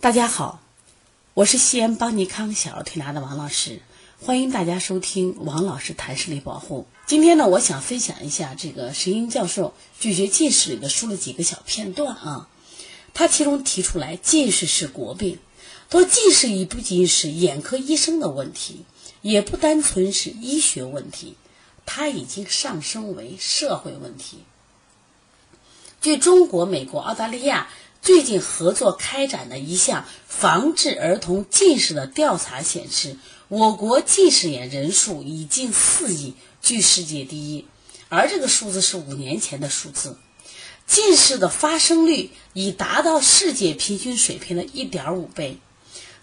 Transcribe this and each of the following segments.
大家好，我是西安邦尼康小儿推拿的王老师，欢迎大家收听王老师谈视力保护。今天呢，我想分享一下这个石英教授拒绝近视里的说了几个小片段啊。他其中提出来，近视是国病，说近视已不仅是眼科医生的问题，也不单纯是医学问题，它已经上升为社会问题。据中国、美国、澳大利亚。最近合作开展的一项防治儿童近视的调查显示，我国近视眼人数已近四亿，居世界第一。而这个数字是五年前的数字，近视的发生率已达到世界平均水平的一点五倍，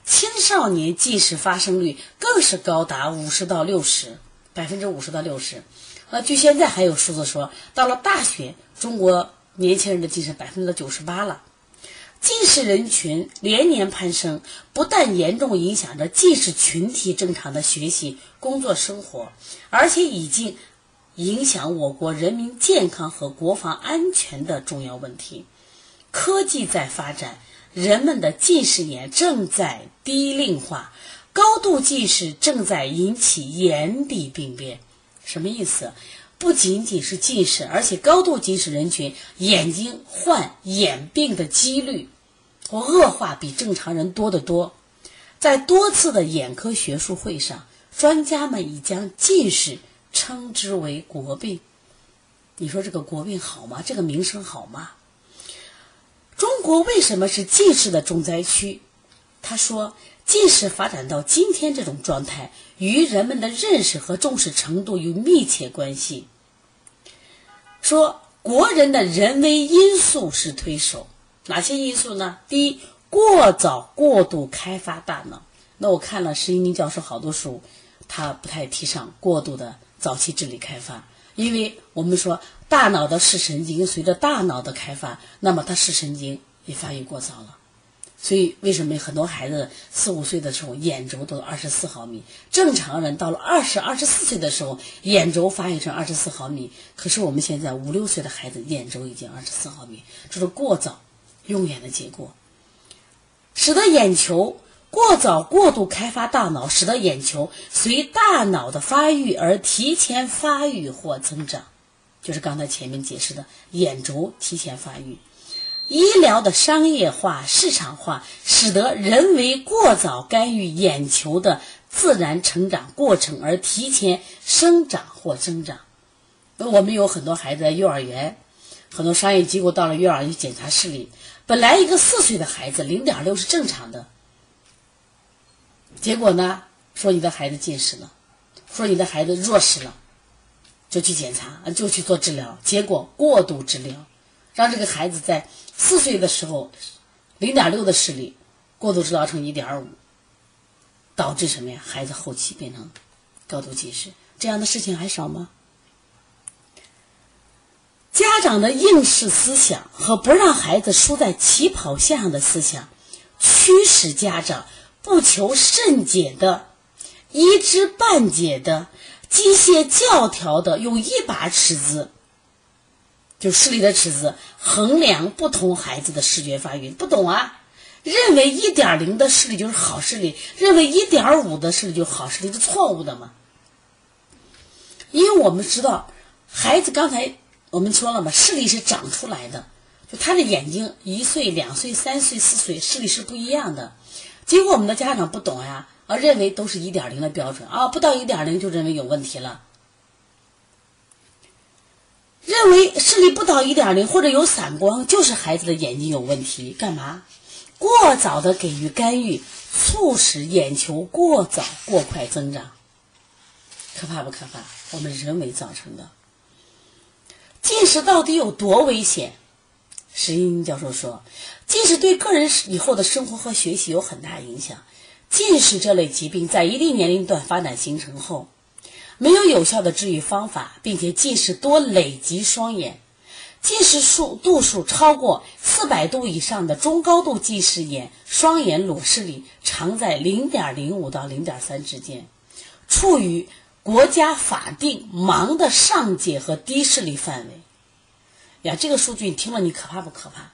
青少年近视发生率更是高达五十到六十，百分之五十到六十。呃，据现在还有数字说，到了大学，中国年轻人的近视百分之九十八了。近视人群连年攀升，不但严重影响着近视群体正常的学习、工作、生活，而且已经影响我国人民健康和国防安全的重要问题。科技在发展，人们的近视眼正在低龄化，高度近视正在引起眼底病变。什么意思？不仅仅是近视，而且高度近视人群眼睛患眼病的几率或恶化比正常人多得多。在多次的眼科学术会上，专家们已将近视称之为国病。你说这个国病好吗？这个名声好吗？中国为什么是近视的重灾区？他说。近视发展到今天这种状态，与人们的认识和重视程度有密切关系。说国人的人为因素是推手，哪些因素呢？第一，过早过度开发大脑。那我看了石一鸣教授好多书，他不太提倡过度的早期智力开发，因为我们说大脑的视神经随着大脑的开发，那么它视神经也发育过早了。所以，为什么很多孩子四五岁的时候眼轴都二十四毫米？正常人到了二十二十四岁的时候，眼轴发育成二十四毫米。可是我们现在五六岁的孩子眼轴已经二十四毫米，这是过早用眼的结果，使得眼球过早过度开发大脑，使得眼球随大脑的发育而提前发育或增长，就是刚才前面解释的眼轴提前发育。医疗的商业化、市场化，使得人为过早干预眼球的自然成长过程，而提前生长或增长。那我们有很多孩子在幼儿园，很多商业机构到了幼儿园检查视力，本来一个四岁的孩子零点六是正常的，结果呢，说你的孩子近视了，说你的孩子弱视了，就去检查，就去做治疗，结果过度治疗。让这个孩子在四岁的时候，零点六的视力过度治疗成一点五，导致什么呀？孩子后期变成高度近视，这样的事情还少吗？家长的应试思想和不让孩子输在起跑线上的思想，驱使家长不求甚解的、一知半解的、机械教条的，用一把尺子。就视力的尺子衡量不同孩子的视觉发育，不懂啊？认为一点零的视力就是好视力，认为一点五的视力就是好视力，是错误的嘛？因为我们知道，孩子刚才我们说了嘛，视力是长出来的，就他的眼睛一岁、两岁、三岁、四岁视力是不一样的。结果我们的家长不懂呀，啊，认为都是一点零的标准啊，不到一点零就认为有问题了。认为视力不到一点零或者有散光，就是孩子的眼睛有问题。干嘛？过早的给予干预，促使眼球过早过快增长，可怕不可怕？我们人为造成的。近视到底有多危险？石英教授说，近视对个人以后的生活和学习有很大影响。近视这类疾病在一定年龄段发展形成后。没有有效的治愈方法，并且近视多累及双眼，近视数度数超过四百度以上的中高度近视眼，双眼裸视力常在零点零五到零点三之间，处于国家法定盲的上界和低视力范围。呀，这个数据你听了你可怕不可怕？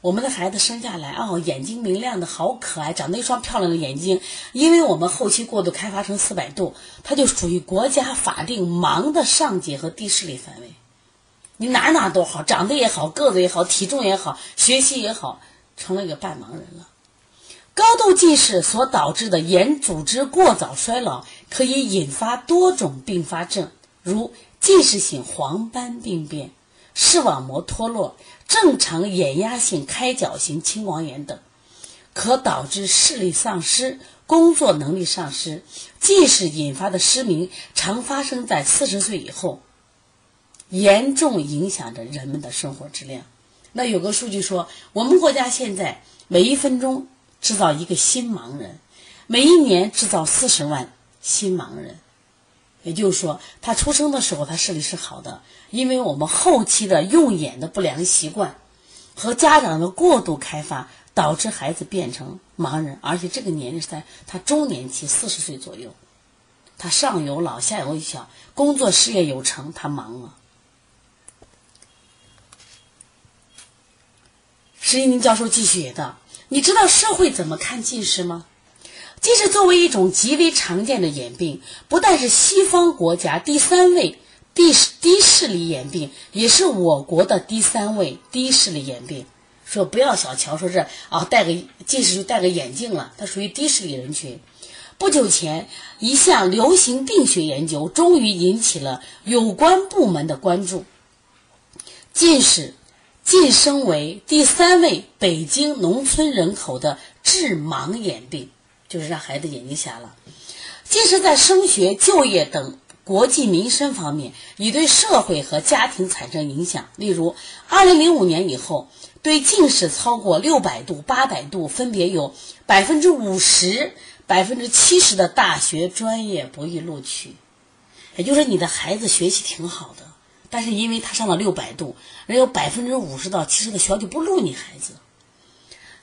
我们的孩子生下来哦，眼睛明亮的好可爱，长得一双漂亮的眼睛。因为我们后期过度开发成四百度，它就属于国家法定盲的上级和低视力范围。你哪哪都好，长得也好，个子也好，体重也好，学习也好，成了一个半盲人了。高度近视所导致的眼组织过早衰老，可以引发多种并发症，如近视性黄斑病变、视网膜脱落。正常眼压性开角型青光眼等，可导致视力丧失、工作能力丧失。近视引发的失明常发生在四十岁以后，严重影响着人们的生活质量。那有个数据说，我们国家现在每一分钟制造一个新盲人，每一年制造四十万新盲人。也就是说，他出生的时候他视力是好的，因为我们后期的用眼的不良习惯和家长的过度开发，导致孩子变成盲人，而且这个年龄是在他中年期，四十岁左右，他上有老下有小，工作事业有成，他忙了。石一宁教授继续也道：“你知道社会怎么看近视吗？”近视作为一种极为常见的眼病，不但是西方国家第三位低低视力眼病，也是我国的第三位低视力眼病。说不要小瞧，说是啊，戴个近视就戴个眼镜了，它属于低视力人群。不久前，一项流行病学研究终于引起了有关部门的关注，近视晋升为第三位北京农村人口的致盲眼病。就是让孩子眼睛瞎了。近视在升学、就业等国计民生方面，已对社会和家庭产生影响。例如，二零零五年以后，对近视超过六百度、八百度，分别有百分之五十、百分之七十的大学专业不予录取。也就是你的孩子学习挺好的，但是因为他上了六百度，人有百分之五十到七十的学校就不录你孩子。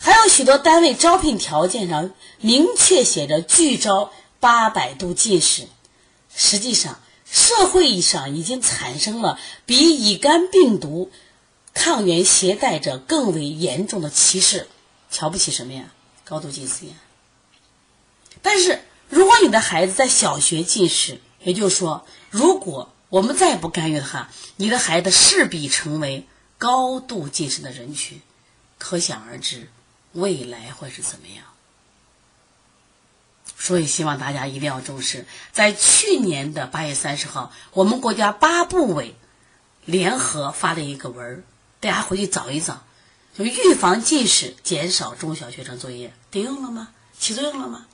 还有许多单位招聘条件上明确写着拒招八百度近视，实际上社会上已经产生了比乙肝病毒抗原携带者更为严重的歧视，瞧不起什么呀？高度近视眼。但是如果你的孩子在小学近视，也就是说，如果我们再不干预的话，你的孩子势必成为高度近视的人群，可想而知。未来会是怎么样？所以希望大家一定要重视。在去年的八月三十号，我们国家八部委联合发了一个文儿，大家回去找一找，就预防近视，减少中小学生作业，顶用了吗？起作用了吗？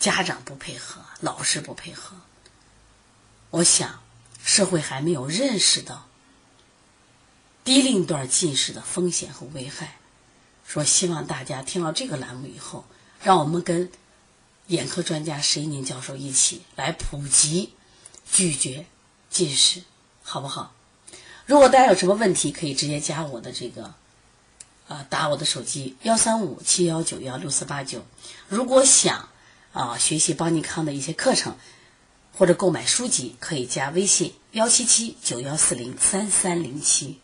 家长不配合，老师不配合，我想社会还没有认识到低龄段近视的风险和危害。说希望大家听到这个栏目以后，让我们跟眼科专家石一宁教授一起来普及拒绝近视，好不好？如果大家有什么问题，可以直接加我的这个，啊，打我的手机幺三五七幺九幺六四八九。如果想啊学习邦尼康的一些课程，或者购买书籍，可以加微信幺七七九幺四零三三零七。